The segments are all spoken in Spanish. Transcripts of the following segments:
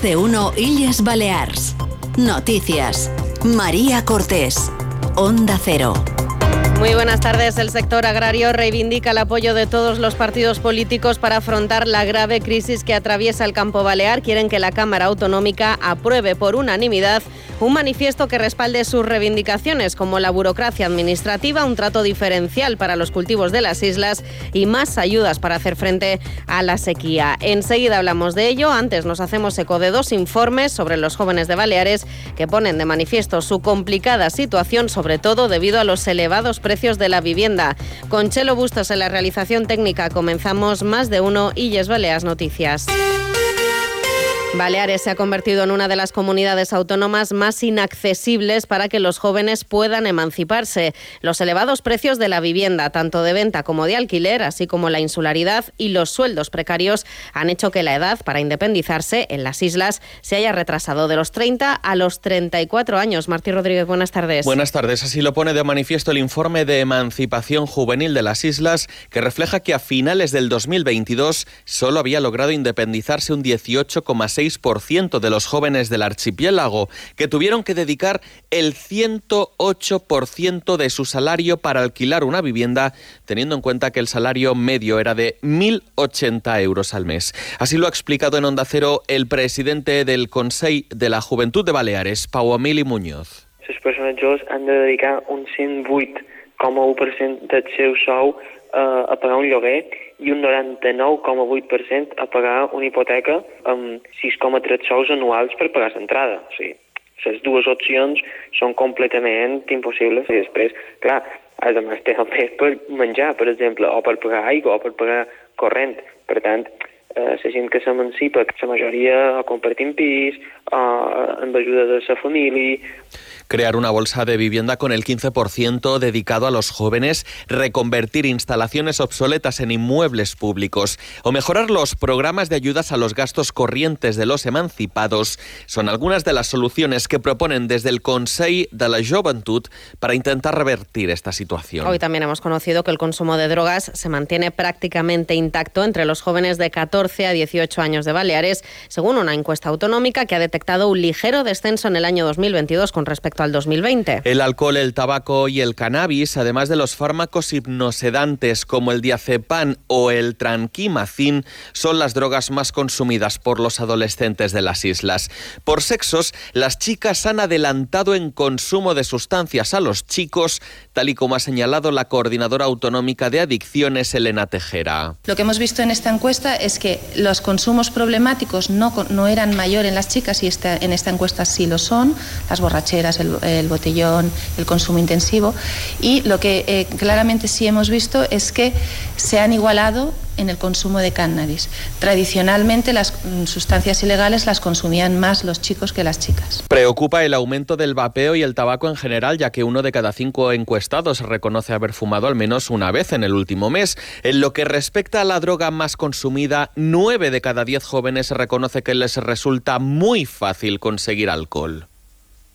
De uno Illes Balears. Noticias. María Cortés. Onda Cero. Muy buenas tardes. El sector agrario reivindica el apoyo de todos los partidos políticos para afrontar la grave crisis que atraviesa el campo balear. Quieren que la Cámara Autonómica apruebe por unanimidad un manifiesto que respalde sus reivindicaciones como la burocracia administrativa, un trato diferencial para los cultivos de las islas y más ayudas para hacer frente a la sequía. Enseguida hablamos de ello. Antes nos hacemos eco de dos informes sobre los jóvenes de Baleares que ponen de manifiesto su complicada situación, sobre todo debido a los elevados precios de la vivienda. Con Chelo Bustos en la realización técnica comenzamos más de uno Illes Baleas Noticias. Baleares se ha convertido en una de las comunidades autónomas más inaccesibles para que los jóvenes puedan emanciparse. Los elevados precios de la vivienda, tanto de venta como de alquiler, así como la insularidad y los sueldos precarios, han hecho que la edad para independizarse en las islas se haya retrasado de los 30 a los 34 años. Martí Rodríguez, buenas tardes. Buenas tardes. Así lo pone de manifiesto el informe de emancipación juvenil de las islas, que refleja que a finales del 2022 solo había logrado independizarse un 18,6 ciento de los jóvenes del archipiélago, que tuvieron que dedicar el 108% de su salario para alquilar una vivienda, teniendo en cuenta que el salario medio era de 1.080 euros al mes. Así lo ha explicado en Onda Cero el presidente del Consejo de la Juventud de Baleares, Pau Emili Muñoz. Les persones joves han de dedicar un 108,1% del seu sou eh, a pagar un lloguer i un 99,8% a pagar una hipoteca amb 6,3 sous anuals per pagar l'entrada. O sigui, les dues opcions són completament impossibles i després, clar, has de té el pes per menjar, per exemple, o per pagar aigua o per pagar corrent. Per tant, eh, la gent que s'emancipa, la majoria o compartim pis, o amb ajuda de la família, crear una bolsa de vivienda con el 15% dedicado a los jóvenes, reconvertir instalaciones obsoletas en inmuebles públicos o mejorar los programas de ayudas a los gastos corrientes de los emancipados son algunas de las soluciones que proponen desde el Consejo de la Juventud para intentar revertir esta situación. Hoy también hemos conocido que el consumo de drogas se mantiene prácticamente intacto entre los jóvenes de 14 a 18 años de Baleares, según una encuesta autonómica que ha detectado un ligero descenso en el año 2022 con respecto al 2020. El alcohol, el tabaco y el cannabis, además de los fármacos hipnosedantes como el diazepam o el tranquimacin, son las drogas más consumidas por los adolescentes de las islas. Por sexos, las chicas han adelantado en consumo de sustancias a los chicos, tal y como ha señalado la coordinadora autonómica de adicciones, Elena Tejera. Lo que hemos visto en esta encuesta es que los consumos problemáticos no, no eran mayor en las chicas y esta, en esta encuesta sí lo son, las borracheras, el, botellón, el consumo intensivo. Y lo que eh, claramente sí hemos visto es que se han igualado en el consumo de cannabis. Tradicionalmente las mm, sustancias ilegales las consumían más los chicos que las chicas. Preocupa el aumento del vapeo y el tabaco en general, ya que uno de cada cinco encuestados reconoce haber fumado al menos una vez en el último mes. En lo que respecta a la droga más consumida, nueve de cada diez jóvenes reconoce que les resulta muy fácil conseguir alcohol.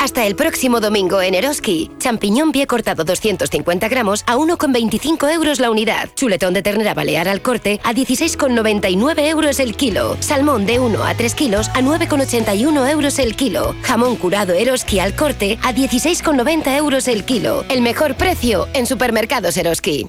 Hasta el próximo domingo en Eroski. Champiñón pie cortado 250 gramos a 1,25 euros la unidad. Chuletón de ternera balear al corte a 16,99 euros el kilo. Salmón de 1 a 3 kilos a 9,81 euros el kilo. Jamón curado Eroski al corte a 16,90 euros el kilo. El mejor precio en supermercados Eroski.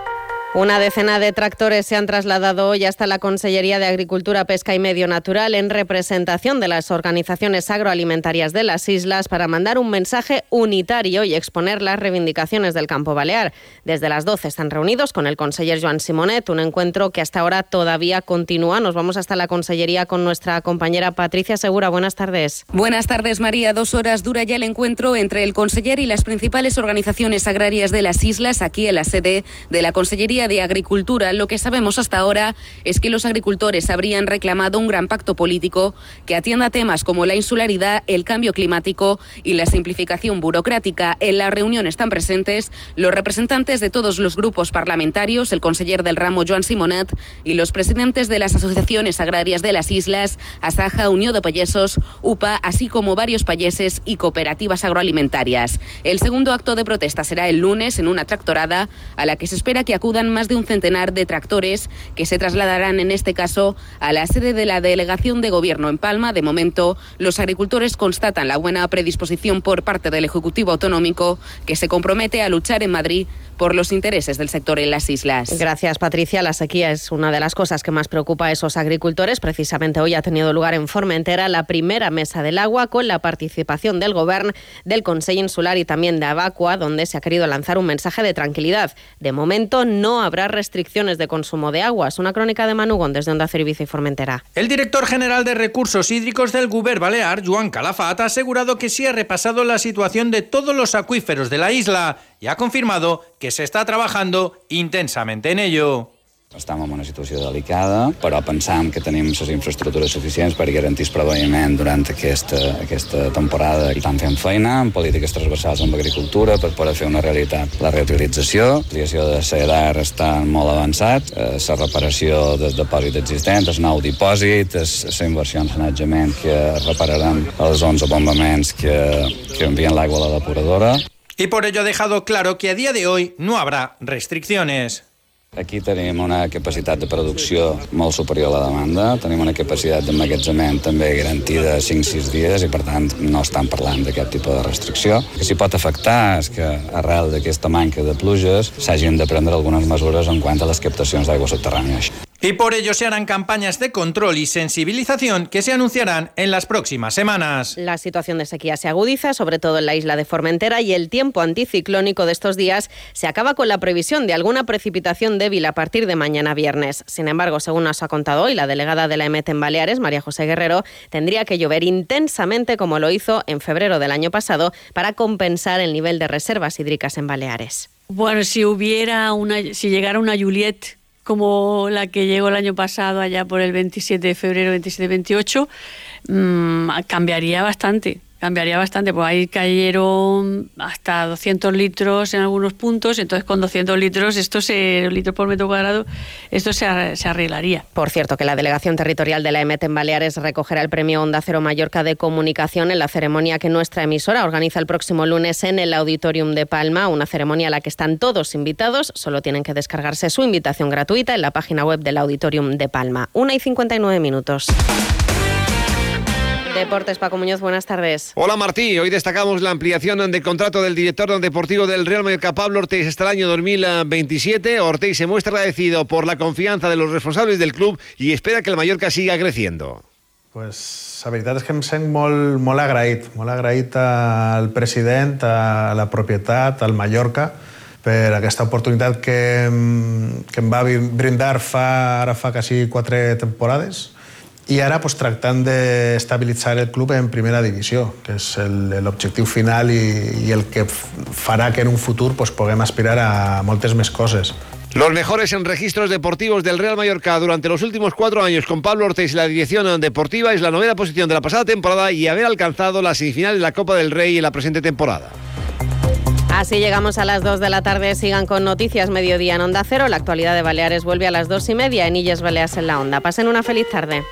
Una decena de tractores se han trasladado hoy hasta la Consellería de Agricultura, Pesca y Medio Natural en representación de las organizaciones agroalimentarias de las islas para mandar un mensaje unitario y exponer las reivindicaciones del campo balear. Desde las 12 están reunidos con el conseller Joan Simonet, un encuentro que hasta ahora todavía continúa. Nos vamos hasta la Consellería con nuestra compañera Patricia Segura. Buenas tardes. Buenas tardes, María. Dos horas dura ya el encuentro entre el conseller y las principales organizaciones agrarias de las islas aquí en la sede de la Consellería de Agricultura, lo que sabemos hasta ahora es que los agricultores habrían reclamado un gran pacto político que atienda temas como la insularidad, el cambio climático y la simplificación burocrática. En la reunión están presentes los representantes de todos los grupos parlamentarios, el conseller del ramo Joan Simonet y los presidentes de las asociaciones agrarias de las islas, Asaja, Unión de Payesos, UPA, así como varios payeses y cooperativas agroalimentarias. El segundo acto de protesta será el lunes en una tractorada a la que se espera que acudan más de un centenar de tractores que se trasladarán en este caso a la sede de la delegación de gobierno en Palma. De momento, los agricultores constatan la buena predisposición por parte del Ejecutivo Autonómico que se compromete a luchar en Madrid por los intereses del sector en las islas. Gracias, Patricia. La sequía es una de las cosas que más preocupa a esos agricultores. Precisamente hoy ha tenido lugar en Formentera la primera mesa del agua con la participación del Gobierno, del Consejo Insular y también de Abacua, donde se ha querido lanzar un mensaje de tranquilidad. De momento no habrá restricciones de consumo de agua. Es una crónica de Manugón desde Onda Cero y Formentera. El director general de Recursos Hídricos del Guber Balear, Joan Calafat, ha asegurado que sí ha repasado la situación de todos los acuíferos de la isla y ha confirmado que se está trabajando intensamente en ello. Estem en una situació delicada, però pensam que tenim les infraestructures suficients per garantir el proveïment durant aquesta, aquesta temporada. I estan fent feina en polítiques transversals amb agricultura per poder fer una realitat. La reutilització, la creació de CEDAR està molt avançat, eh, la reparació del dipòsit existent, el nou dipòsit, la inversió en sanejament que repararan els 11 bombaments que, que envien l'aigua a la depuradora. Y por ello ha dejado claro que a día de hoy no habrá restricciones. Aquí tenim una capacitat de producció molt superior a la demanda, tenim una capacitat d'emmagatzement també garantida 5-6 dies i per tant no estan parlant d'aquest tipus de restricció. El que s'hi pot afectar és que arrel d'aquesta manca de pluges s'hagin de prendre algunes mesures en quant a les captacions d'aigua subterrània. Y por ello se harán campañas de control y sensibilización que se anunciarán en las próximas semanas. La situación de sequía se agudiza, sobre todo en la isla de Formentera, y el tiempo anticiclónico de estos días se acaba con la previsión de alguna precipitación débil a partir de mañana viernes. Sin embargo, según nos ha contado hoy la delegada de la EMET en Baleares, María José Guerrero, tendría que llover intensamente como lo hizo en febrero del año pasado para compensar el nivel de reservas hídricas en Baleares. Bueno, si hubiera una, si llegara una Juliet como la que llegó el año pasado allá por el 27 de febrero, 27-28, mmm, cambiaría bastante cambiaría bastante, pues ahí cayeron hasta 200 litros en algunos puntos, entonces con 200 litros, esto se, litros por metro cuadrado, esto se, se, arreglaría. Por cierto, que la Delegación Territorial de la EMET en Baleares recogerá el premio Onda Cero Mallorca de Comunicación en la ceremonia que nuestra emisora organiza el próximo lunes en el Auditorium de Palma, una ceremonia a la que están todos invitados, solo tienen que descargarse su invitación gratuita en la página web del Auditorium de Palma. Una y 59 minutos. Deportes, Paco Muñoz, buenas tardes. Hola Martí, hoy destacamos la ampliación del contrato del director deportivo del Real Mallorca, Pablo Ortiz, hasta el año 2027. Ortiz se muestra agradecido por la confianza de los responsables del club y espera que el Mallorca siga creciendo. Pues la veritat és que em sent molt, molt agraït, molt agraït al president, a la propietat, al Mallorca, per aquesta oportunitat que, que em va brindar fa, ara fa quasi quatre temporades i ara pues, tractant d'estabilitzar el club en primera divisió, que és l'objectiu final i, i el que farà que en un futur pues, puguem aspirar a moltes més coses. Los mejores en registros deportivos del Real Mallorca durante los últimos cuatro años con Pablo Ortiz y la dirección deportiva es la novena posición de la pasada temporada y haber alcanzado la semifinal de la Copa del Rey en la presente temporada. Así llegamos a las 2 de la tarde. Sigan con Noticias Mediodía en Onda Cero. La actualidad de Baleares vuelve a las 2 y media en Illes Baleas en la Onda. Pasen una feliz tarde.